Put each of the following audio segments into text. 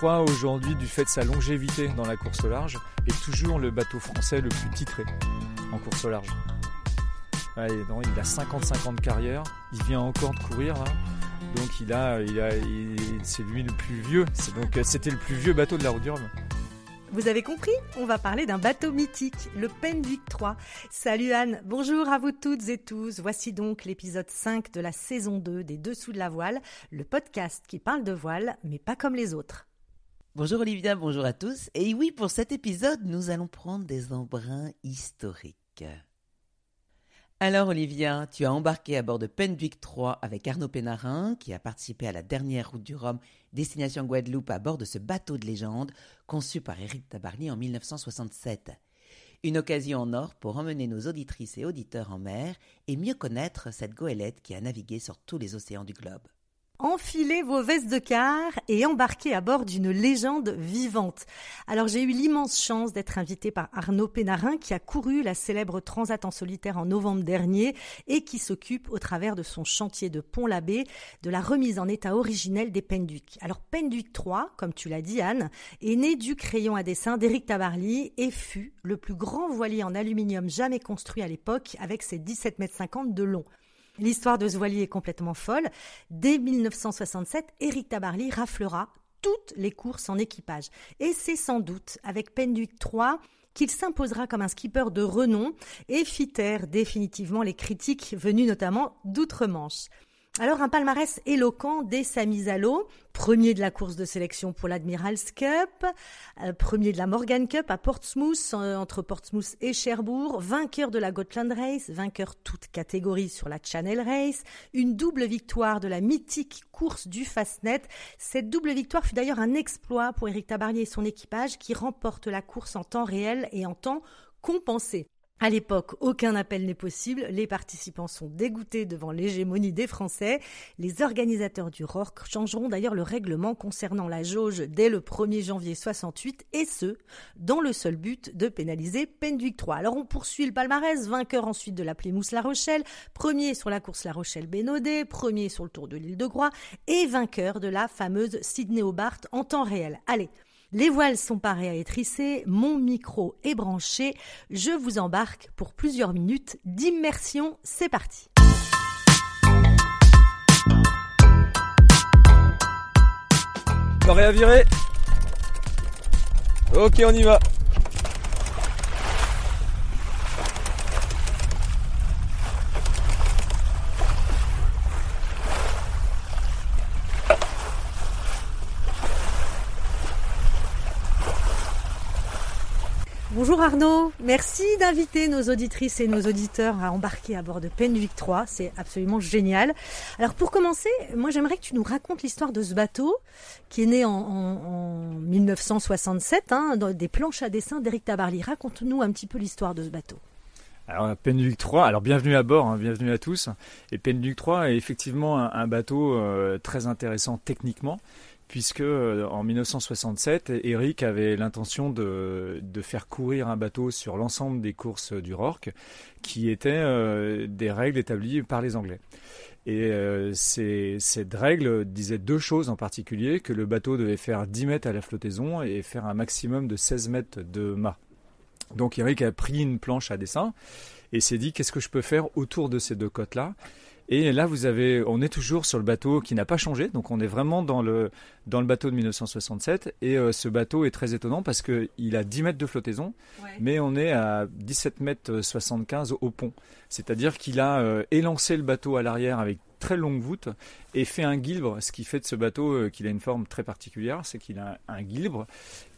III, aujourd'hui, du fait de sa longévité dans la course au large, est toujours le bateau français le plus titré en course au large. il a 55 ans de carrière, il vient encore de courir Donc il a, il a, c'est lui le plus vieux. donc c'était le plus vieux bateau de la route du. Vous avez compris? On va parler d'un bateau mythique, le Penduic 3. Salut Anne, bonjour à vous toutes et tous. Voici donc l'épisode 5 de la saison 2 des Dessous de la voile, le podcast qui parle de voile, mais pas comme les autres. Bonjour Olivia, bonjour à tous. Et oui, pour cet épisode, nous allons prendre des embruns historiques. Alors Olivia, tu as embarqué à bord de Penduic 3 avec Arnaud Pénarin, qui a participé à la dernière route du Rhum, destination Guadeloupe, à bord de ce bateau de légende conçu par Éric Tabarly en 1967. Une occasion en or pour emmener nos auditrices et auditeurs en mer et mieux connaître cette goélette qui a navigué sur tous les océans du globe. Enfilez vos vestes de car et embarquez à bord d'une légende vivante. Alors j'ai eu l'immense chance d'être invité par Arnaud Pénarin qui a couru la célèbre Transat en solitaire en novembre dernier et qui s'occupe au travers de son chantier de Pont-l'Abbé de la remise en état originel des Penduic. Alors Penduic 3, comme tu l'as dit Anne, est né du crayon à dessin d'Éric Tabarly et fut le plus grand voilier en aluminium jamais construit à l'époque avec ses 17 mètres 50 de long. L'histoire de voilier est complètement folle. Dès 1967, Éric Tabarly raflera toutes les courses en équipage. Et c'est sans doute avec Penduic 3 qu'il s'imposera comme un skipper de renom et fit taire définitivement les critiques venues notamment d'outre-Manche. Alors un palmarès éloquent dès sa mise à l'eau, premier de la course de sélection pour l'Admiral's Cup, euh, premier de la Morgan Cup à Portsmouth, euh, entre Portsmouth et Cherbourg, vainqueur de la Gotland Race, vainqueur toute catégorie sur la Channel Race, une double victoire de la mythique course du Fastnet. Cette double victoire fut d'ailleurs un exploit pour Éric Tabarlier et son équipage qui remportent la course en temps réel et en temps compensé. À l'époque, aucun appel n'est possible. Les participants sont dégoûtés devant l'hégémonie des Français. Les organisateurs du RORC changeront d'ailleurs le règlement concernant la jauge dès le 1er janvier 68 et ce, dans le seul but de pénaliser Penduic 3. Alors on poursuit le palmarès, vainqueur ensuite de la Plymouth La Rochelle, premier sur la course La Rochelle Bénodet, premier sur le Tour de l'île de Groix et vainqueur de la fameuse Sydney Hobart en temps réel. Allez, les voiles sont parées à étrisser, mon micro est branché, je vous embarque pour plusieurs minutes d'immersion, c'est parti. Paré à virer. Ok, on y va. Bonjour Arnaud, merci d'inviter nos auditrices et nos auditeurs à embarquer à bord de Penduic 3, c'est absolument génial. Alors pour commencer, moi j'aimerais que tu nous racontes l'histoire de ce bateau qui est né en, 1967, hein, dans des planches à dessin d'Éric Tabarly. Raconte-nous un petit peu l'histoire de ce bateau. Alors Penduic 3, alors bienvenue à bord, hein, bienvenue à tous. Et Penduic 3 est effectivement un, bateau euh, très intéressant techniquement puisque euh, en 1967, Eric avait l'intention de, faire courir un bateau sur l'ensemble des courses du Rorke, qui étaient euh, des règles établies par les Anglais. Et euh, cette règle disait deux choses en particulier, que le bateau devait faire 10 mètres à la flottaison et faire un maximum de 16 mètres de mât. Donc Eric a pris une planche à dessin et s'est dit qu'est-ce que je peux faire autour de ces deux côtes-là? Et là, vous avez, on est toujours sur le bateau qui n'a pas changé, donc on est vraiment dans le dans le bateau de 1967. Et euh, ce bateau est très étonnant parce que il a 10 mètres de flottaison, mais on est à 17 mètres 75 au pont. C'est-à-dire qu'il a euh, élancé le bateau à l'arrière avec très longue voûte et fait un guilbre. Ce qui fait de ce bateau euh, qu'il a une forme très particulière, c'est qu'il a un guilbre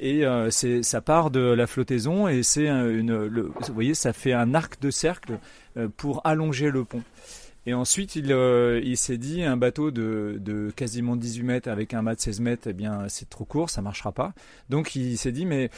et c'est ça part de la flottaison et c'est une, le, vous voyez, ça fait un arc de cercle pour allonger le pont. Et ensuite, il, euh, il s'est dit, un bateau de, quasiment 18 mètres avec un mât de 16 mètres, eh bien, c'est trop court, ça marchera pas. Donc, il s'est dit, mais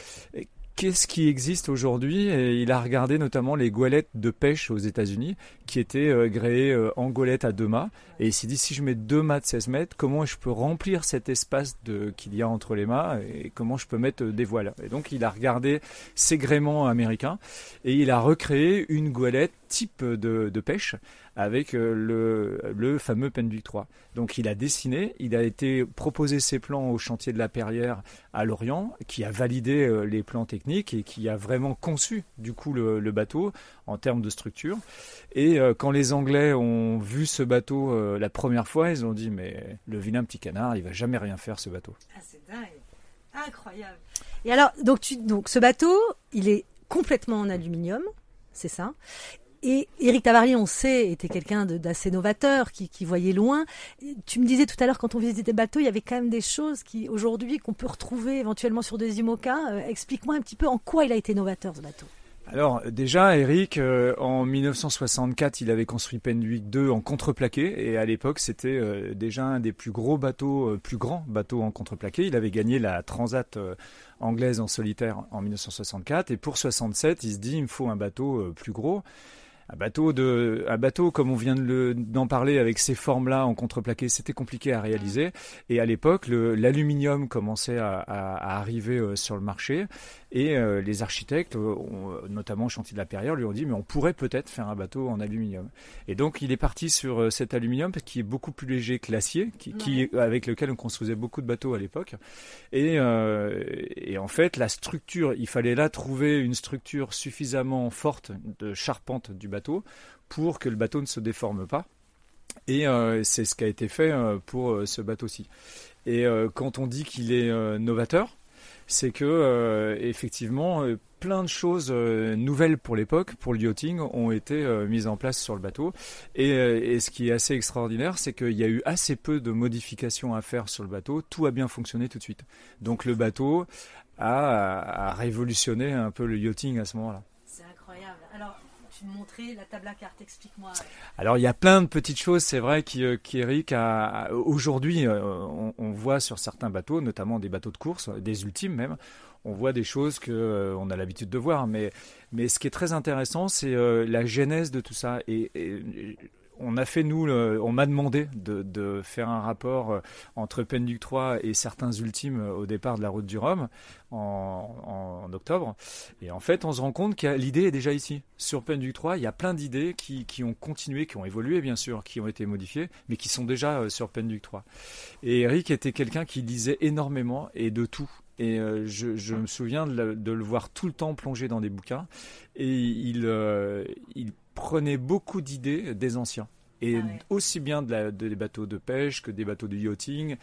qu'est-ce qui existe aujourd'hui? Et il a regardé notamment les goélettes de pêche aux États-Unis, qui étaient euh, gréées euh, en goélette à deux mâts. Et il s'est dit, si je mets deux mâts de 16 mètres, comment je peux remplir cet espace qu'il y a entre les mâts et comment je peux mettre des voiles? Et donc, il a regardé ces gréements américains et il a recréé une goélette type de, pêche avec le, le fameux Penduic 3. Donc il a dessiné, il a été proposé ses plans au chantier de la Perrière à Lorient, qui a validé les plans techniques et qui a vraiment conçu du coup le, bateau en termes de structure. Et quand les Anglais ont vu ce bateau la première fois, ils ont dit mais le vilain petit canard, il va jamais rien faire ce bateau. Ah, c'est dingue. Incroyable. Et alors, donc ce bateau, il est complètement en aluminium, c'est ça. Et Éric Tavarly, on sait, était quelqu'un d'assez novateur, qui, voyait loin. Tu me disais tout à l'heure, quand on visitait des bateaux, il y avait quand même des choses qui, aujourd'hui, qu'on peut retrouver éventuellement sur des IMOCA. Euh, explique-moi un petit peu en quoi il a été novateur, ce bateau. Alors déjà, Eric, euh, en 1964, il avait construit Penduic 2 en contreplaqué et à l'époque, c'était euh, déjà un des plus gros bateaux, plus grands bateaux en contreplaqué. Il avait gagné la Transat anglaise en solitaire en 1964 et pour 67, il se dit il me faut un bateau plus gros un bateau de un bateau comme on vient d'en parler avec ces formes là en contreplaqué c'était compliqué à réaliser. Et à l'époque l'aluminium commençait à, à, arriver euh, sur le marché. Et euh, les architectes euh, notamment chantier de la Perrière lui ont dit mais on pourrait peut-être faire un bateau en aluminium. Et donc il est parti sur cet aluminium qui est beaucoup plus léger que l'acier qui, qui, avec lequel on construisait beaucoup de bateaux à l'époque. Et, et en fait la structure il fallait là trouver une structure suffisamment forte de charpente du bateau pour que le bateau ne se déforme pas. Et euh, c'est ce qui a été fait euh, pour euh, ce bateau-ci. Et quand on dit qu'il est novateur, c'est que effectivement plein de choses nouvelles pour l'époque, pour le yachting, ont été mises en place sur le bateau. Et, ce qui est assez extraordinaire, c'est qu'il y a eu assez peu de modifications à faire sur le bateau. Tout a bien fonctionné tout de suite. Donc le bateau a révolutionné un peu le yachting à ce moment-là montrer la table à cartes Explique-moi. Alors il y a plein de petites choses, c'est vrai, qui, euh, a, aujourd'hui, euh, on, voit sur certains bateaux, notamment des bateaux de course, des ultimes même, on voit des choses que euh, on a l'habitude de voir. Mais, mais ce qui est très intéressant, c'est la genèse de tout ça. et on a fait nous, on m'a demandé de, faire un rapport euh, entre Penduc 3 et certains ultimes euh, au départ de la route du Rhum en, octobre. Et en fait, on se rend compte que l'idée est déjà ici. Sur Penduc 3, il y a plein d'idées qui, ont continué, qui ont évolué bien sûr, qui ont été modifiées, mais qui sont déjà euh, sur Penduc 3. Et Eric était quelqu'un qui lisait énormément et de tout. Et je, me souviens de, le voir tout le temps plonger dans des bouquins. Et il prenait beaucoup d'idées des anciens. Et ah aussi bien des bateaux de pêche que des bateaux de yachting.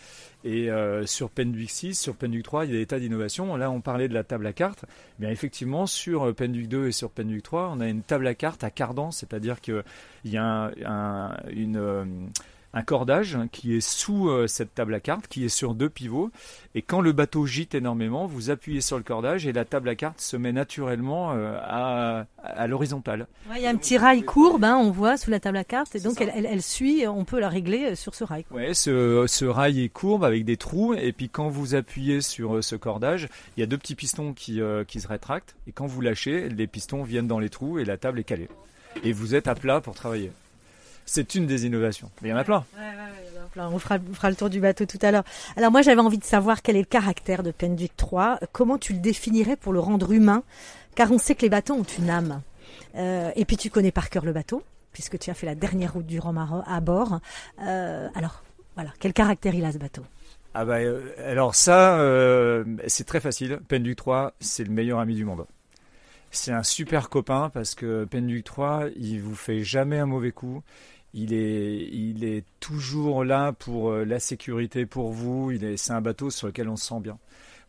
Et euh, sur Penduic 6, sur Penduic 3, il y a des tas d'innovations. Là, on parlait de la table à cartes. Bien effectivement, sur euh, Penduic 2 et sur Penduic 3, on a une table à cartes à cardan, c'est-à-dire qu'il y a une... Euh, un cordage qui est sous euh, cette table à cartes, qui est sur deux pivots. Et quand le bateau gîte énormément, vous appuyez sur le cordage et la table à cartes se met naturellement euh, à, à l'horizontale. Il y a un petit rail courbe, hein, on voit sous la table à cartes, et donc elle, elle, suit, on peut la régler euh, sur ce rail. Oui, ce, ce, rail est courbe avec des trous, et puis quand vous appuyez sur ce cordage, il y a deux petits pistons qui, qui se rétractent, et quand vous lâchez, les pistons viennent dans les trous et la table est calée. Et vous êtes à plat pour travailler. C'est une des innovations. Mais il y en a plein. On fera, le tour du bateau tout à l'heure. Alors moi j'avais envie de savoir quel est le caractère de Penduic 3. Comment tu le définirais pour le rendre humain? Car on sait que les bateaux ont une âme. Euh, et puis tu connais par cœur le bateau, puisque tu as fait la dernière route du Rhum à, bord. Euh, alors voilà, quel caractère il a ce bateau? Ah bah, euh, alors ça, c'est très facile. Penduic 3, c'est le meilleur ami du monde. C'est un super copain parce que Penduic 3, il vous fait jamais un mauvais coup. Il est, il est toujours là pour euh, la sécurité pour vous. Il est, c'est un bateau sur lequel on se sent bien.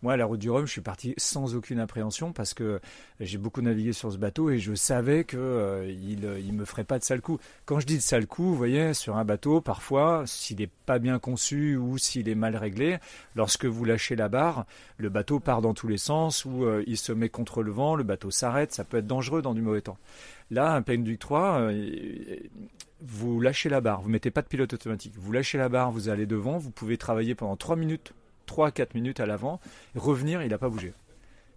Moi, à la route du Rhum, je suis parti sans aucune appréhension parce que j'ai beaucoup navigué sur ce bateau et je savais que euh, il, il me ferait pas de sale coup. Quand je dis de sale coup, vous voyez, sur un bateau, parfois, s'il n'est pas bien conçu ou s'il est mal réglé, lorsque vous lâchez la barre, le bateau part dans tous les sens ou euh, il se met contre le vent, le bateau s'arrête, ça peut être dangereux dans du mauvais temps. Là, un Penduic 3, vous lâchez la barre, vous mettez pas de pilote automatique, vous lâchez la barre, vous allez devant, vous pouvez travailler pendant 3 minutes, 3 4 minutes à l'avant, revenir, il n'a pas bougé.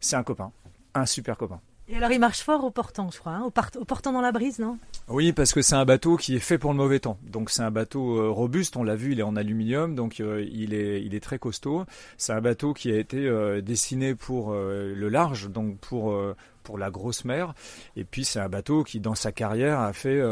C'est un copain, un super copain. Et alors il marche fort au portant, je crois, hein, au, portant dans la brise, non? Oui, parce que c'est un bateau qui est fait pour le mauvais temps. Donc c'est un bateau euh, robuste, on l'a vu, il est en aluminium, donc euh, il, est, il est très costaud. C'est un bateau qui a été euh, dessiné pour le large, donc pour pour la grosse mer. Et puis c'est un bateau qui, dans sa carrière, a fait,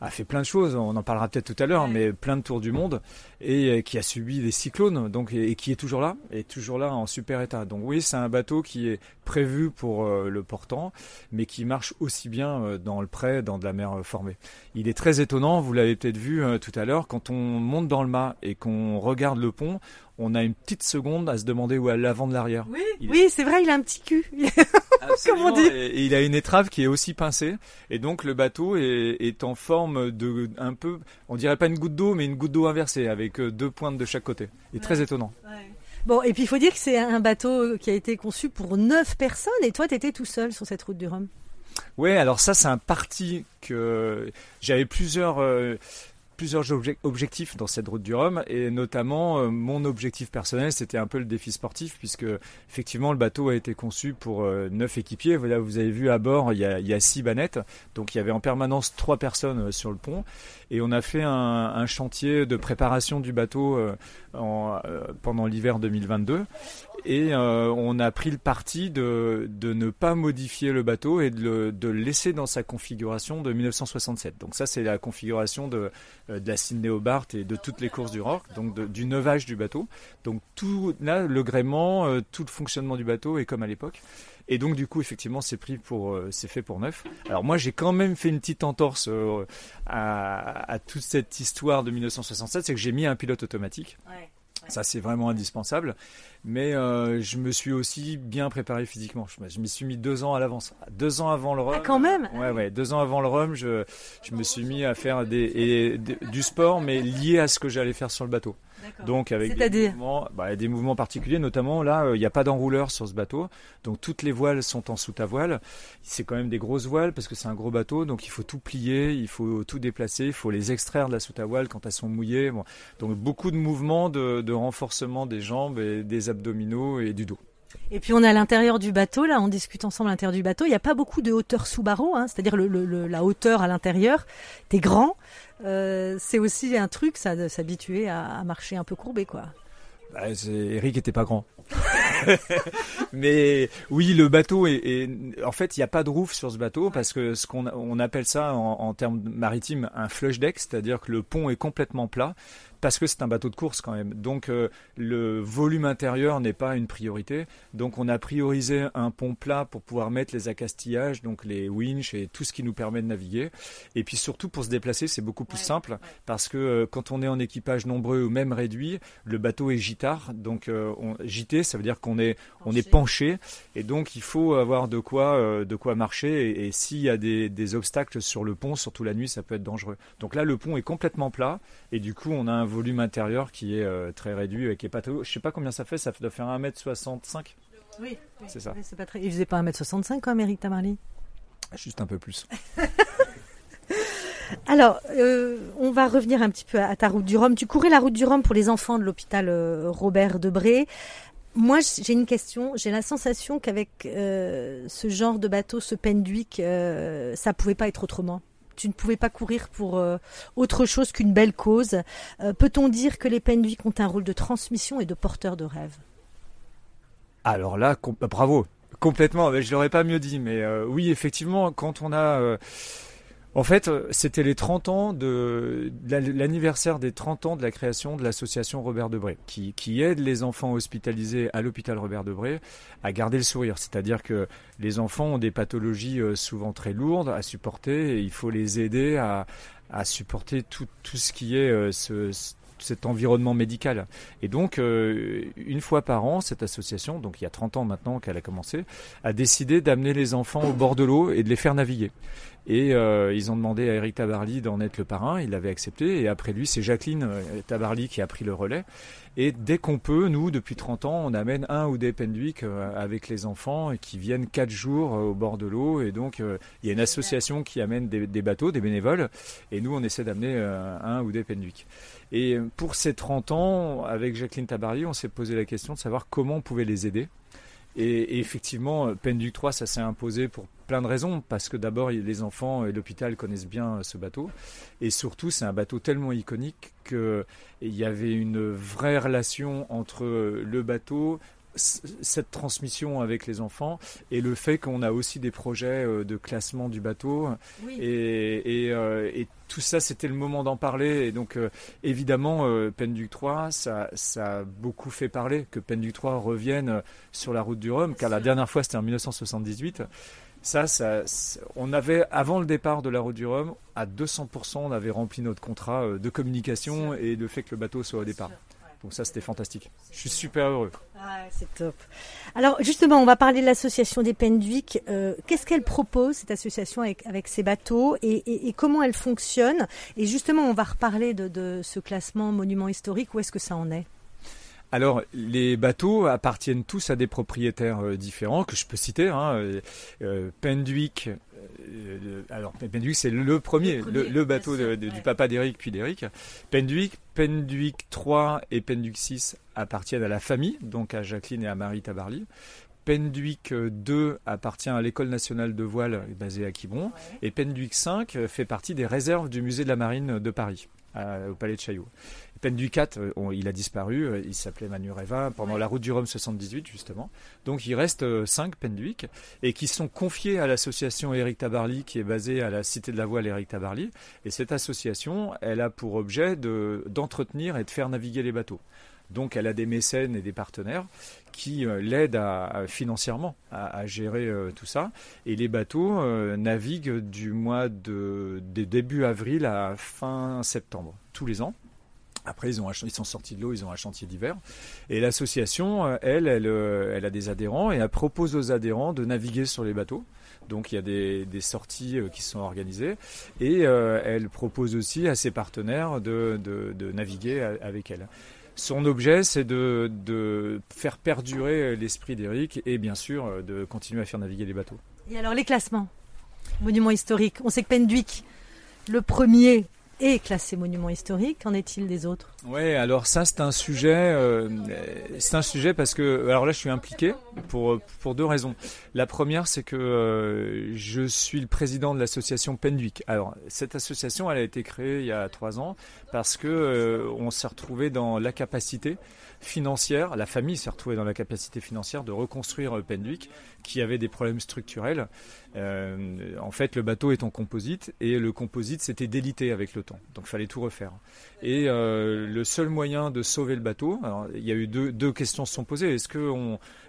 a fait plein de choses. On en parlera peut-être tout à l'heure, mais plein de tours du monde et euh, qui a subi des cyclones, donc et, qui est toujours là, et toujours là en super état. Donc oui, c'est un bateau qui est prévu pour euh, le portant, mais qui marche aussi bien dans le pré, dans de la mer formée. Il est très étonnant, vous l'avez peut-être vu tout à l'heure, quand on monte dans le mât et qu'on regarde le pont, on a une petite seconde à se demander où est l'avant de l'arrière. Oui, oui c'est vrai, il a un petit cul. Comme on dit. Et, il a une étrave qui est aussi pincée, et donc le bateau est, en forme de un peu, on dirait pas une goutte d'eau, mais une goutte d'eau inversée avec euh, deux pointes de chaque côté. Et très étonnant. Bon, et puis il faut dire que c'est un bateau qui a été conçu pour neuf personnes, et toi, tu étais tout seul sur cette route du Rhum? Oui, alors ça, c'est un parti que j'avais plusieurs. Euh, plusieurs objectifs dans cette route du Rhum et notamment euh, mon objectif personnel c'était un peu le défi sportif puisque effectivement le bateau a été conçu pour euh, neuf équipiers. Voilà, vous avez vu à bord il y, a, six bannettes donc il y avait en permanence trois personnes euh, sur le pont et on a fait un, chantier de préparation du bateau en, pendant l'hiver 2022 et on a pris le parti de, de, ne pas modifier le bateau et de le, de laisser dans sa configuration de 1967. Donc ça c'est la configuration de euh, de la Sydney Hobart et de toutes les courses du rock, donc du neuvage du bateau. Donc tout là, le gréement, euh, tout le fonctionnement du bateau est comme à l'époque. Et donc du coup, effectivement, c'est pris pour, euh, c'est fait pour neuf. Alors moi, j'ai quand même fait une petite entorse à, toute cette histoire de 1967, c'est que j'ai mis un pilote automatique. Ça, c'est vraiment indispensable. Mais euh, je me suis aussi bien préparé physiquement. Je, m'y suis mis deux ans à l'avance. Deux ans avant le rhum. Ah, quand même Ouais, ouais. Deux ans avant le rhum, je, je me suis mis à faire des, du sport, mais lié à ce que j'allais faire sur le bateau. Donc avec des mouvements, bah, des mouvements particuliers, notamment là, euh, il n'y a pas d'enrouleur sur ce bateau, donc toutes les voiles sont en sous à voile. C'est quand même des grosses voiles parce que c'est un gros bateau, donc il faut tout plier, il faut tout déplacer, il faut les extraire de la soute à voile quand elles sont mouillées. Donc beaucoup de mouvements de, de renforcement des jambes et des abdominaux et du dos. Et puis on est à l'intérieur du bateau, là, on discute ensemble à l'intérieur du bateau. Il n'y a pas beaucoup de hauteur sous barreau, hein, c'est-à-dire le, la hauteur à l'intérieur. T'es grand, euh, c'est aussi un truc, ça, de s'habituer à, marcher un peu courbé, quoi. Bah, Eric était pas grand. Mais oui, le bateau est, en fait, il n'y a pas de roof sur ce bateau parce que ce qu'on on appelle ça en, en termes maritimes un flush deck, c'est-à-dire que le pont est complètement plat parce que c'est un bateau de course quand même. Donc euh, le volume intérieur n'est pas une priorité. Donc on a priorisé un pont plat pour pouvoir mettre les accastillages, donc les winches et tout ce qui nous permet de naviguer. Et puis surtout pour se déplacer, c'est beaucoup plus simple parce que euh, quand on est en équipage nombreux ou même réduit, le bateau est gitard. Donc euh, on, gité, ça veut dire qu'on est on est penché et donc il faut avoir de quoi de quoi marcher. Et, s'il y a des, des obstacles sur le pont, surtout la nuit, ça peut être dangereux. Donc là, le pont est complètement plat et du coup on a un volume intérieur qui est euh, très réduit, qui est pas Je sais pas combien ça fait, ça doit faire 1m65 Oui, c'est ça. pas très... Il faisait pas 1m65 quand même, Eric Tamarly? Juste un peu plus. Alors, euh, on va revenir un petit peu à ta route du Rhum. Tu courais la route du Rhum pour les enfants de l'hôpital euh, Robert Debré. Moi, j'ai une question. J'ai la sensation qu'avec ce genre de bateau, ce Penduic, ça pouvait pas être autrement tu ne pouvais pas courir pour euh, autre chose qu'une belle cause. Euh, peut-on dire que les Penduic ont un rôle de transmission et de porteur de rêve? Alors là, bah, bravo, complètement. Je l'aurais pas mieux dit, mais euh, oui, effectivement, quand on a en fait, euh, c'était les 30 ans de, l'anniversaire des 30 ans de la création de l'association Robert Debré, qui, aide les enfants hospitalisés à l'hôpital Robert Debré à garder le sourire. C'est-à-dire que les enfants ont des pathologies euh, souvent très lourdes à supporter et il faut les aider à, supporter tout, ce qui est euh, ce, cet environnement médical. Et donc, une fois par an, cette association, donc il y a 30 ans maintenant qu'elle a commencé, a décidé d'amener les enfants au bord de l'eau et de les faire naviguer. Et euh, ils ont demandé à Eric Tabarly d'en être le parrain. Il l'avait accepté. Et après lui, c'est Jacqueline euh, Tabarly qui a pris le relais. Et dès qu'on peut, nous, depuis 30 ans, on amène un ou des Penduic euh, avec les enfants et qui viennent quatre jours au bord de l'eau. Et donc, il y a une association qui amène des, bateaux, des bénévoles. Et nous, on essaie d'amener un ou des Penduic. Et pour ces 30 ans, avec Jacqueline Tabarly, on s'est posé la question de savoir comment on pouvait les aider. Et, effectivement, Penduc 3, ça s'est imposé pour plein de raisons, parce que d'abord, les enfants et l'hôpital connaissent bien ce bateau, et surtout, c'est un bateau tellement iconique qu'il y avait une vraie relation entre le bateau, cette transmission avec les enfants et le fait qu'on a aussi des projets de classement du bateau. Et, et, tout ça c'était le moment d'en parler. Et donc évidemment Penduc 3 ça, ça a beaucoup fait parler que Penduc 3 revienne sur la route du Rhum car la dernière fois c'était en 1978 ça, ça, on avait, avant le départ de la route du Rhum, à 200%, on avait rempli notre contrat euh, de communication et le fait que le bateau soit au départ. Donc ça, c'était fantastique. Je suis super heureux. Ah, c'est top. Alors justement, on va parler de l'association des Penduic. Euh, Qu'est-ce qu'elle propose, cette association, avec, avec ces bateaux et, et, comment elle fonctionne? Et justement, on va reparler de, de ce classement monument historique. Où est-ce que ça en est? Alors, les bateaux appartiennent tous à des propriétaires euh, différents que je peux citer. Hein, euh, Penduic, alors Penduic c'est le premier, le, bateau du papa d'Eric puis d'Eric. Penduic, Penduic 3 et Penduic 6 appartiennent à la famille, donc à Jacqueline et à Marie Tabarly. Penduic 2 appartient à l'école nationale de voile basée à Quiberon et Penduic 5 fait partie des réserves du musée de la marine de Paris, au palais de Chaillot. Penduicat, euh, il a disparu, euh, il s'appelait Manureva pendant la route du Rhum 78 justement. Donc il reste 5 euh, Penduic et qui sont confiés à l'association Eric Tabarly qui est basée à la Cité de la Voile Eric Tabarly. Et cette association, elle a pour objet d'entretenir et de faire naviguer les bateaux. Donc elle a des mécènes et des partenaires qui l'aident à, financièrement à, gérer tout ça. Et les bateaux naviguent du mois de, de début avril à fin septembre, tous les ans. Après, ils, ont ils sont sortis de l'eau, ils ont un chantier d'hiver. Et l'association, euh, elle, elle, euh, elle, a des adhérents et elle propose aux adhérents de naviguer sur les bateaux. Donc il y a des, des sorties euh, qui sont organisées et elle propose aussi à ses partenaires de, de, naviguer avec elle. Son objet, c'est de, de, faire perdurer l'esprit d'Eric et bien sûr de continuer à faire naviguer les bateaux. Et alors les classements? Monument historique. On sait que Penduic, le premier et classé monument historique. Qu'en est-il des autres? Oui, alors ça c'est un sujet, euh, c'est un sujet parce que alors là je suis impliqué pour pour deux raisons. La première c'est que euh, je suis le président de l'association Penduic. Alors cette association elle a été créée il y a trois ans parce que euh, on s'est retrouvé dans la capacité financière, la famille s'est retrouvée dans la capacité financière de reconstruire Penduic qui avait des problèmes structurels. Euh, en fait, le bateau est en composite et le composite s'était délité avec le temps, donc il fallait tout refaire. Et euh, le seul moyen de sauver le bateau, alors, il y a eu deux, deux questions se sont posées. Est-ce que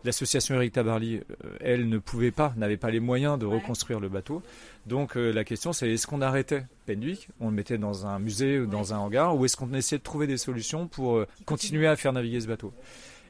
l'association Eric Tabarly, euh, elle, ne pouvait pas, n'avait pas les moyens de reconstruire le bateau? Donc la question, c'est est-ce qu'on arrêtait Penduic, on le mettait dans un musée ou dans un hangar, ou est-ce qu'on essayait de trouver des solutions pour continuer à faire naviguer ce bateau?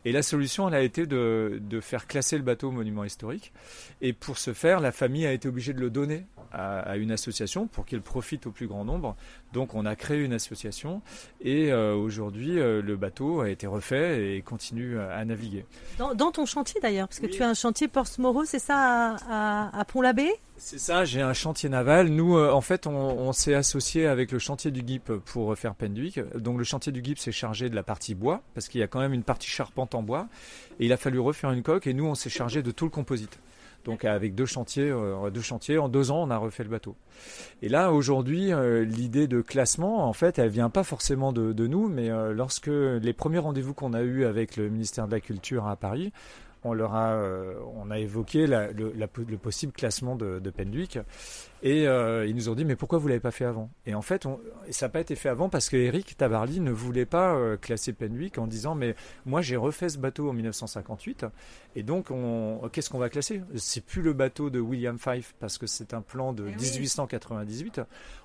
Et la solution, elle a été de, de, faire classer le bateau au monument historique. Et pour ce faire, la famille a été obligée de le donner à, à une association pour qu'il profite au plus grand nombre. Donc on a créé une association et euh, aujourd'hui euh, le bateau a été refait et continue à, naviguer. Dans, dans, ton chantier d'ailleurs, parce que tu as un chantier Ports-Moreau, c'est ça, à, à, Pont-l'Abbé? C'est ça, j'ai un chantier naval. Nous, euh, en fait, on, s'est associé avec le chantier du GIP pour faire Penduic. Donc le chantier du GIP s'est chargé de la partie bois, parce qu'il y a quand même une partie charpente en bois. Et il a fallu refaire une coque et nous, on s'est chargé de tout le composite. Donc avec deux chantiers, euh, deux chantiers, en deux ans, on a refait le bateau. Et là, aujourd'hui, euh, l'idée de classement, en fait, elle vient pas forcément de, nous, mais lorsque les premiers rendez-vous qu'on a eus avec le ministère de la Culture à Paris, on leur a, on a évoqué la, le, le, possible classement de, de Penduic. Et euh, ils nous ont dit mais pourquoi vous l'avez pas fait avant? Et en fait, on, ça n'a pas été fait avant parce que Eric Tabarly ne voulait pas euh, classer Penwick en disant mais moi j'ai refait ce bateau en 1958 et donc on, qu'est-ce qu'on va classer? C'est plus le bateau de William Fife parce que c'est un plan de 1898.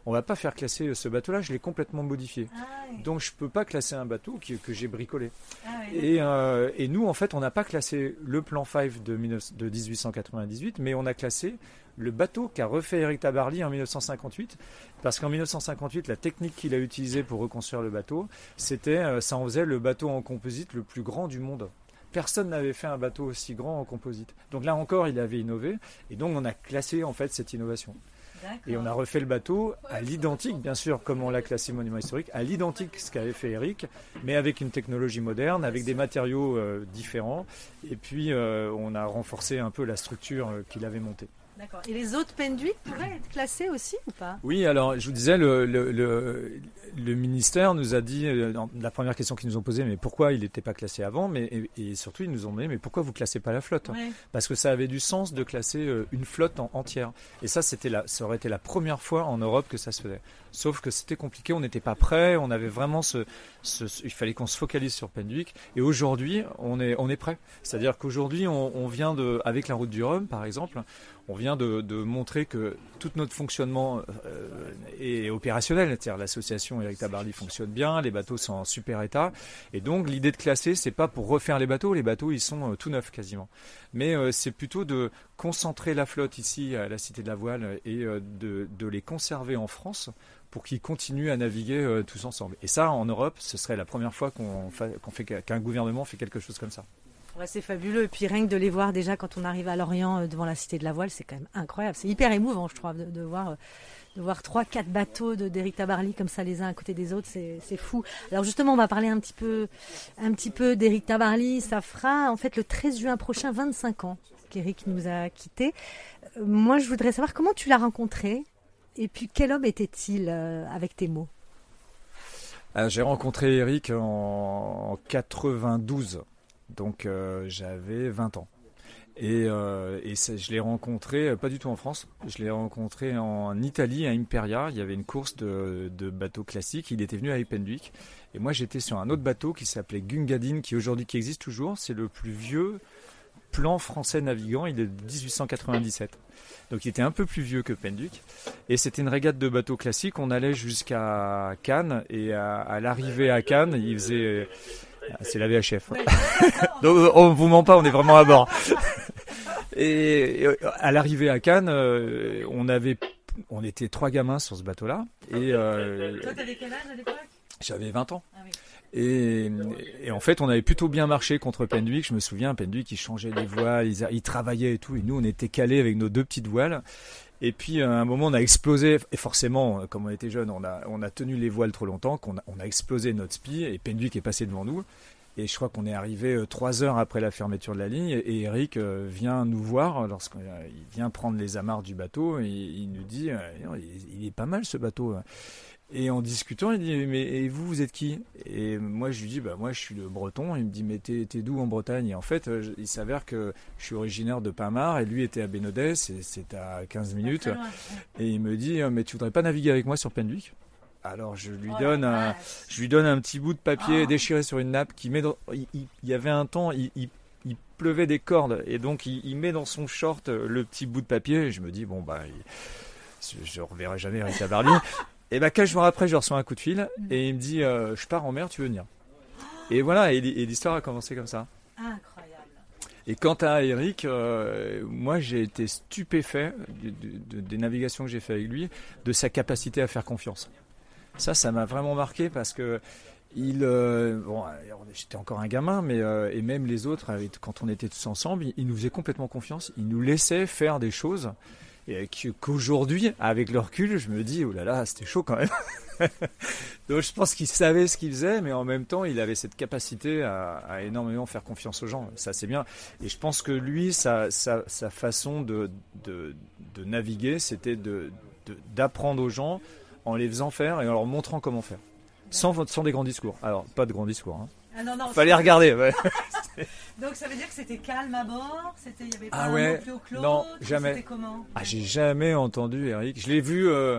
On va pas faire classer ce bateau-là, je l'ai complètement modifié. Ah donc je peux pas classer un bateau que j'ai bricolé. Ah et, euh, et, nous en fait on n'a pas classé le plan Fife de, 19, de 1898, mais on a classé le bateau qu'a refait Eric Tabarly en 1958, parce qu'en 1958, la technique qu'il a utilisée pour reconstruire le bateau, c'était, euh, ça en faisait le bateau en composite le plus grand du monde. Personne n'avait fait un bateau aussi grand en composite. Donc là encore, il avait innové, et donc on a classé en fait cette innovation. Et on a refait le bateau à l'identique, bien sûr, comme on l'a classé monument historique, à l'identique ce qu'avait fait Eric, mais avec une technologie moderne, avec des matériaux euh, différents. Et puis, euh, on a renforcé un peu la structure qu'il avait montée. D'accord. Et les autres Penduic pourraient être classés aussi ou pas? Oui, alors je vous disais, le, le, le, le ministère nous a dit, euh, la première question qu'ils nous ont posée, mais pourquoi il n'était pas classé avant mais, et, et, surtout, ils nous ont demandé, mais pourquoi vous classez pas la flotte? Ouais. Parce que ça avait du sens de classer euh, une flotte en entière. Et ça, c'était la, ça aurait été la première fois en Europe que ça se faisait. Sauf que c'était compliqué, on n'était pas prêt, on avait vraiment ce, il fallait qu'on se focalise sur Penduic. Et aujourd'hui, on est, on est prêt. C'est-à-dire qu'aujourd'hui, on, vient de, avec la route du Rhum, par exemple, on vient de, montrer que tout notre fonctionnement euh, est opérationnel. C'est-à-dire l'association Eric Tabarly fonctionne bien, les bateaux sont en super état. Et donc l'idée de classer, c'est pas pour refaire les bateaux. Les bateaux, ils sont euh, tout neufs quasiment. Mais euh, c'est plutôt de concentrer la flotte ici à la Cité de la Voile et de les conserver en France pour qu'ils continuent à naviguer euh, tous ensemble. Et ça, en Europe, ce serait la première fois qu'on qu'un gouvernement fait quelque chose comme ça. C'est fabuleux. Et puis rien que de les voir déjà quand on arrive à Lorient euh, devant la Cité de la Voile, c'est quand même incroyable. C'est hyper émouvant, je trouve, de, voir. euh, De voir trois, quatre bateaux de d'Éric Tabarly comme ça les uns à côté des autres, c'est fou. Alors justement, on va parler un petit peu, un petit peu d'Éric Tabarly. Ça fera en fait le 13 juin prochain 25 ans qu'Éric nous a quittés. Euh, Moi, je voudrais savoir comment tu l'as rencontré et puis quel homme était-il euh, avec tes mots? Euh, J'ai rencontré Eric en, en 92, donc euh, j'avais 20 ans. Et, euh, je l'ai rencontré, pas du tout en France, je l'ai rencontré en Italie, à Imperia. Il y avait une course de, de bateaux classiques. Il était venu à Penduic. Et moi, j'étais sur un autre bateau qui s'appelait Gungadin, qui aujourd'hui qui existe toujours. C'est le plus vieux plan français navigant. Il est de 1897. Donc il était un peu plus vieux que Penduic. Et c'était une régate de bateaux classiques. On allait jusqu'à Cannes. Et à, à l'arrivée à Cannes, il faisait... C'est la VHF. Donc on vous ment pas, on est vraiment à bord. Et, et à l'arrivée à Cannes, euh, on avait, on était trois gamins sur ce bateau-là, et euh, t'avais quel âge à l'époque? J'avais 20 ans. Ah oui. Et, en fait, on avait plutôt bien marché contre Penduic. Je me souviens, Penduic, ils changeaient les voiles, ils travaillaient et tout. Et nous, on était calés avec nos deux petites voiles. Et puis, à un moment, on a explosé. Et forcément, comme on était jeunes, on a, on a tenu les voiles trop longtemps, qu'on a, on a explosé notre spi. Et Penduic est passé devant nous. Et je crois qu'on est arrivé euh, trois heures après la fermeture de la ligne. Et Eric euh, vient nous voir lorsqu'il vient prendre les amarres du bateau. Et il nous dit, euh, il il est pas mal ce bateau. Et en discutant, il dit mais et vous vous êtes qui? Et moi je lui dis bah moi je suis le Breton. Il me dit mais t'es t'es d'où en Bretagne? Et en fait euh, il s'avère que je suis originaire de Pamar et lui était à Bénodet, c'est à 15 minutes. Et il me dit euh, mais tu voudrais pas naviguer avec moi sur Penduic? Alors je lui donne un, je lui donne un petit bout de papier déchiré sur une nappe qui met dans. Il, il- il y avait un temps, il, il- pleuvait des cordes et donc il, il met dans son short euh, le petit bout de papier. Et je me dis bon bah il- je, je reverrai jamais Eric Tabarly. et bah quelques jours après, je reçois un coup de fil et il me dit euh, je pars en mer, tu veux venir Et voilà, et, et l'histoire a commencé comme ça. Incroyable. Et quant à Eric, euh, moi j'ai été stupéfait de- de- de- des navigations que j'ai fait avec lui, de sa capacité à faire confiance. Ça, ça m'a vraiment marqué parce que il, euh, bon, j'étais encore un gamin, mais euh, et même les autres, quand on était tous ensemble, il, il nous faisait complètement confiance. Il nous laissait faire des choses et que- qu'aujourd'hui, avec le recul, je me dis oh là là, c'était chaud quand même. Donc je pense qu'il savait ce qu'il faisait, mais en même temps, il avait cette capacité à, énormément faire confiance aux gens. Ça, c'est bien. Et je pense que lui, sa, façon de, naviguer, c'était d'apprendre aux gens en les faisant faire et en leur montrant comment faire. Sans, sans des grands discours. Alors, pas de grands discours. Hein. Ah non, non, Fallait regarder. ouais. Donc ça veut dire que c'était calme à bord C'était, il y avait pas Ah un ouais, plus haut que non, jamais. Comment Ah, j'ai jamais entendu Eric. Je l'ai vu, euh,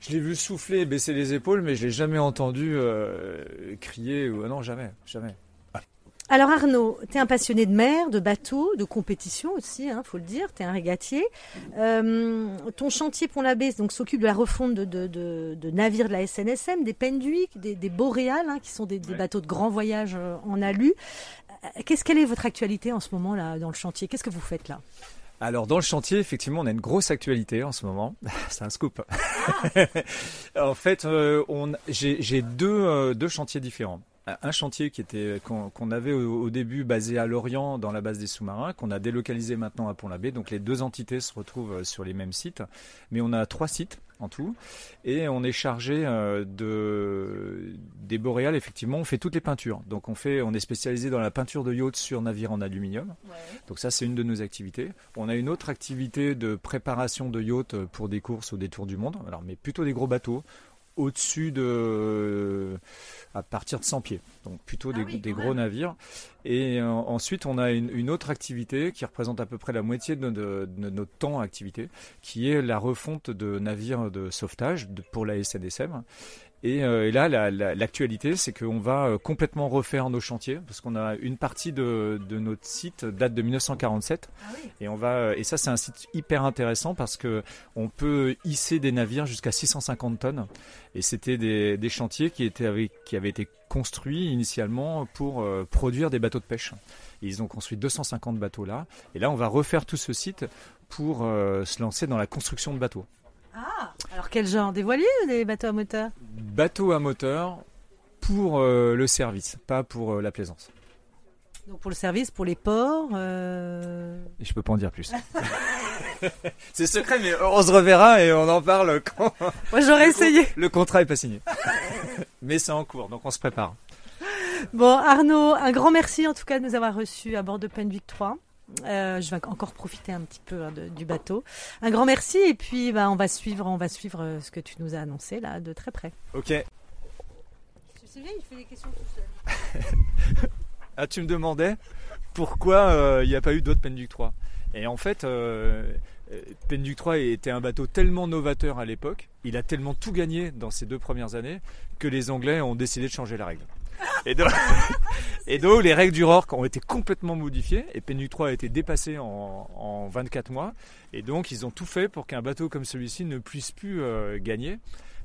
je l'ai vu souffler, et baisser les épaules, mais je l'ai jamais entendu euh, crier. Ou... Non, jamais, jamais. Alors Arnaud, tu es un passionné de mer, de bateaux, de compétition aussi, hein, faut le dire, tu es un régatier. Euh, ton chantier Pont-l'Abbé s'occupe de la refonte de, de- de- de navires de la SNSM, des Penduic, des, des Boréal, hein, qui sont des, des Ouais. bateaux de grand voyage euh, en alu. Euh, Qu'est-ce quelle est votre actualité en ce moment là dans le chantier? Qu'est-ce que vous faites là? Alors dans le chantier, effectivement, on a une grosse actualité en ce moment. C'est un scoop. en fait, euh, j'ai, j'ai deux, euh, deux chantiers différents. Un chantier qui était qu'on, avait au, au début basé à Lorient dans la base des sous-marins, qu'on a délocalisé maintenant à Pont-l'Abbé. Donc les deux entités se retrouvent euh, sur les mêmes sites, mais on a trois sites en tout, et on est chargé euh, de des boréales, effectivement, on fait toutes les peintures. Donc on fait, on est spécialisé dans la peinture de yachts sur navire en aluminium. Donc ça, c'est une de nos activités. On a une autre activité de préparation de yachts pour des courses ou des tours du monde. Alors, mais plutôt des gros bateaux au-dessus de à partir de 100 pieds, donc plutôt Ah des, oui, des quand gros même. navires. Et euh, ensuite, on a une, une autre activité qui représente à peu près la moitié de, de- de notre temps activité, qui est la refonte de navires de sauvetage de- pour la SNSM. Et, euh, et là, la- la- l'actualité, c'est qu'on va euh, complètement refaire nos chantiers, parce qu'on a une partie de, de notre site date de 1947. Et on va, et ça, c'est un site hyper intéressant parce que on peut hisser des navires jusqu'à 650 tonnes. Et c'était des, des chantiers qui étaient avec, qui avaient été construits initialement pour euh, produire des bateaux de pêche. Et ils ont construit 250 bateaux là. Et là, on va refaire tout ce site pour euh, se lancer dans la construction de bateaux. Ah Alors quel genre Des voiliers ou des bateaux à moteur? Bateaux à moteur pour euh, le service, pas pour euh, la plaisance. Donc pour le service, pour les ports. euh, Et je peux pas en dire plus. c'est secret, mais on se reverra et on en parle quand Moi j'aurais essayé. le contrat est pas signé. mais c'est en cours, donc on se prépare. Bon Arnaud, un grand merci en tout cas de nous avoir reçus à bord de Penwick 3. Euh, je vais encore profiter un petit peu hein, de- du bateau. Un grand merci et puis bah, on va suivre, on va suivre euh, ce que tu nous as annoncé là de très près. Ok. C'est bien, il fait les questions tout seul. Ah, tu me demandais pourquoi euh, il n'y a pas eu d'autres Penduc 3. Et en fait, euh, Penduc 3 était un bateau tellement novateur à l'époque, il a tellement tout gagné dans ces deux premières années que les Anglais ont décidé de changer la règle. Et donc, et donc, les règles du RORC ont été complètement modifiées et Penduc 3 a été dépassé en, en 24 mois. Et donc, ils ont tout fait pour qu'un bateau comme celui-ci ne puisse plus euh, gagner.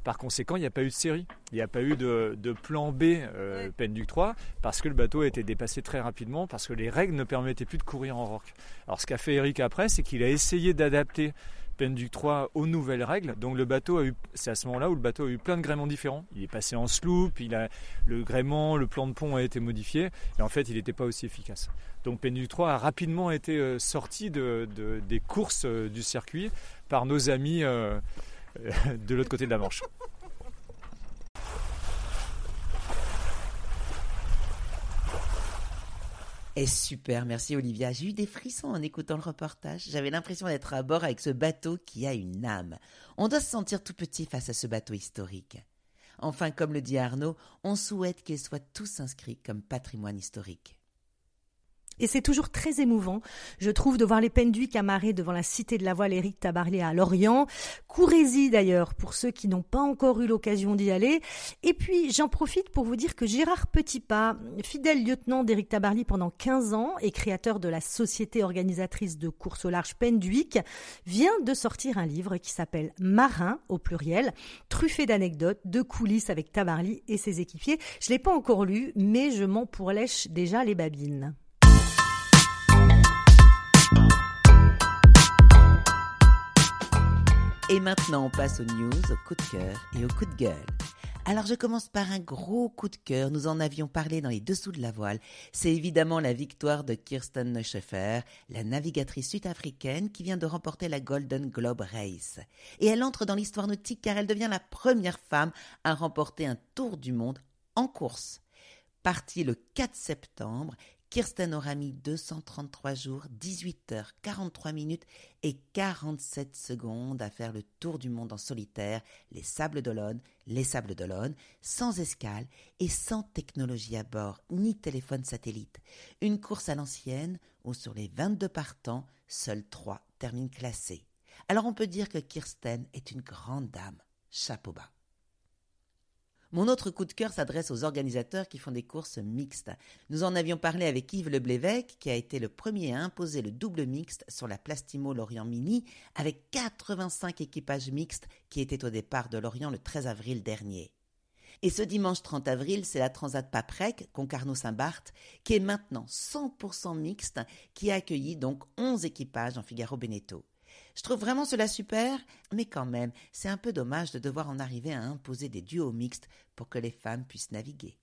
Par conséquent, il n'y a pas eu de série, il n'y a pas eu de, de plan B euh, Ouais. Penduc 3 parce que le bateau a été dépassé très rapidement, parce que les règles ne permettaient plus de courir en RORC. Alors ce qu'a fait Eric après, c'est qu'il a essayé d'adapter Penduc 3 aux nouvelles règles. Donc le bateau a eu, c'est à ce moment-là où le bateau a eu plein de gréements différents. Il est passé en sloop, il a le gréement, le plan de pont a été modifié, et en fait il n'était pas aussi efficace. Donc Penduc 3 a rapidement été euh, sorti de, de- des courses euh, du circuit par nos amis euh, de l'autre côté de la Manche. Et super, merci Olivia. J'ai eu des frissons en écoutant le reportage. J'avais l'impression d'être à bord avec ce bateau qui a une âme. On doit se sentir tout petit face à ce bateau historique. Enfin, comme le dit Arnaud, on souhaite qu'ils soient tous inscrits comme patrimoine historique. Et c'est toujours très émouvant, je trouve, de voir les Penduics amarrés devant la cité de la voile Éric Tabarly à Lorient. Courez-y d'ailleurs pour ceux qui n'ont pas encore eu l'occasion d'y aller. Et puis j'en profite pour vous dire que Gérard Petitpas, fidèle lieutenant d'Éric Tabarly pendant 15 ans et créateur de la société organisatrice de courses au large Penduic, vient de sortir un livre qui s'appelle Marin au pluriel, truffé d'anecdotes, de coulisses avec Tabarly et ses équipiers. Je l'ai pas encore lu, mais je m'en pourlèche déjà les babines. Et maintenant, on passe aux news, au coup de cœur et au coup de gueule. Alors je commence par un gros coup de cœur, nous en avions parlé dans les dessous de la voile. C'est évidemment la victoire de Kirsten Neushofer, la navigatrice sud-africaine qui vient de remporter la Golden Globe Race. Et elle entre dans l'histoire nautique car elle devient la première femme à remporter un tour du monde en course. Partie le 4 septembre, Kirsten aura mis 233 jours, 18 heures, 43 minutes et 47 secondes à faire le tour du monde en solitaire, les Sables d'Olonne, les Sables d'Olonne, sans escale et sans technologie à bord, ni téléphone satellite. Une course à l'ancienne où sur les 22 partants, seuls 3 terminent classés. Alors on peut dire que Kirsten est une grande dame. Chapeau bas. Mon autre coup de cœur s'adresse aux organisateurs qui font des courses mixtes. Nous en avions parlé avec Yves Leblévesque, qui a été le premier à imposer le double mixte sur la Plastimo Lorient Mini, avec 85 équipages mixtes qui étaient au départ de Lorient le 13 avril dernier. Et ce dimanche 30 avril, c'est la Transat Paprec, Concarneau-Saint-Barth, qui est maintenant 100% mixte, qui a accueilli donc 11 équipages en Figaro Beneteau. Je trouve vraiment cela super, mais quand même, c'est un peu dommage de devoir en arriver à imposer des duos mixtes pour que les femmes puissent naviguer.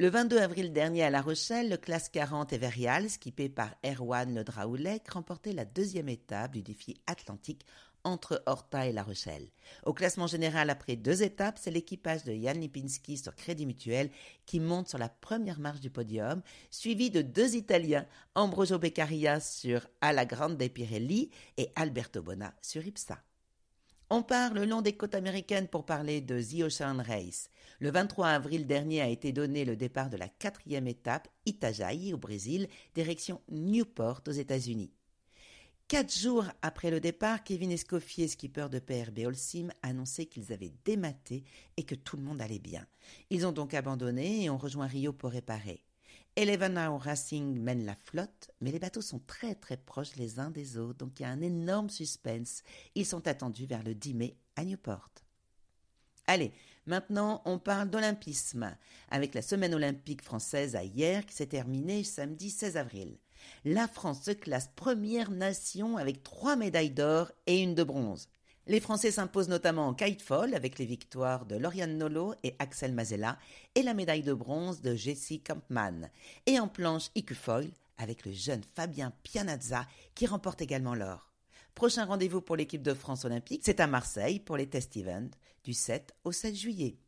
Le 22 avril dernier à La Rochelle, le classe 40 Everial, skippé par Erwan Le Draoulec, remportait la deuxième étape du défi atlantique entre Horta et La Rochelle. Au classement général, après deux étapes, c'est l'équipage de Jan Lipinski sur Crédit Mutuel qui monte sur la première marche du podium, suivi de deux Italiens, Ambrogio Beccaria sur Alla Grande Pirelli et Alberto Bona sur Ipsa. On part le long des côtes américaines pour parler de The Ocean Race. Le 23 avril dernier a été donné le départ de la quatrième étape, Itajaí au Brésil, direction Newport aux États-Unis. Quatre jours après le départ, Kevin Escoffier, skipper de PRB Holcim, annonçait qu'ils avaient dématé et que tout le monde allait bien. Ils ont donc abandonné et ont rejoint Rio pour réparer. Eleven Hour Racing mène la flotte, mais les bateaux sont très très proches les uns des autres, donc il y a un énorme suspense. Ils sont attendus vers le 10 mai à Newport. Allez, maintenant on parle d'olympisme, avec la semaine olympique française à hier qui s'est terminée samedi 16 avril. La France se classe première nation avec trois médailles d'or et une de bronze. Les Français s'imposent notamment en kitefall avec les victoires de Lauriane Nolo et Axel Mazella et la médaille de bronze de Jessie Kampmann. Et en planche Icufoil avec le jeune Fabien Pianazza qui remporte également l'or. Prochain rendez-vous pour l'équipe de France olympique, c'est à Marseille pour les test events du 7 au 7 juillet.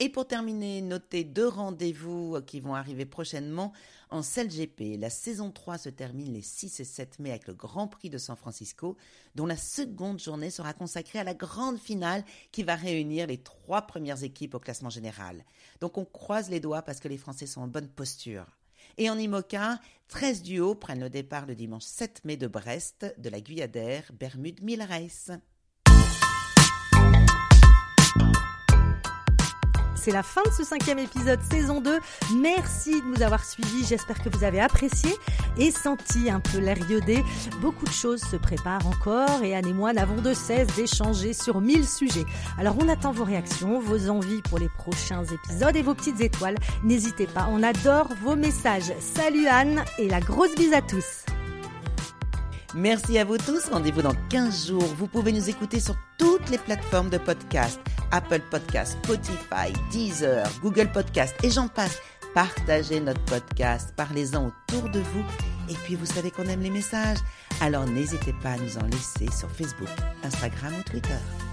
Et pour terminer, notez deux rendez-vous qui vont arriver prochainement en GP. La saison 3 se termine les 6 et 7 mai avec le Grand Prix de San Francisco, dont la seconde journée sera consacrée à la grande finale qui va réunir les trois premières équipes au classement général. Donc on croise les doigts parce que les Français sont en bonne posture. Et en IMOCA, 13 duos prennent le départ le dimanche 7 mai de Brest, de la Guyadère, Bermude Mille C'est la fin de ce cinquième épisode saison 2. Merci de nous avoir suivis. J'espère que vous avez apprécié et senti un peu l'air iodé. Beaucoup de choses se préparent encore et Anne et moi n'avons de cesse d'échanger sur mille sujets. Alors on attend vos réactions, vos envies pour les prochains épisodes et vos petites étoiles. N'hésitez pas, on adore vos messages. Salut Anne et la grosse bise à tous. Merci à vous tous. Rendez-vous dans 15 jours. Vous pouvez nous écouter sur toutes les plateformes de podcast. Apple Podcast, Spotify, Deezer, Google Podcast et j'en passe. Partagez notre podcast, parlez-en autour de vous et puis vous savez qu'on aime les messages. Alors n'hésitez pas à nous en laisser sur Facebook, Instagram ou Twitter.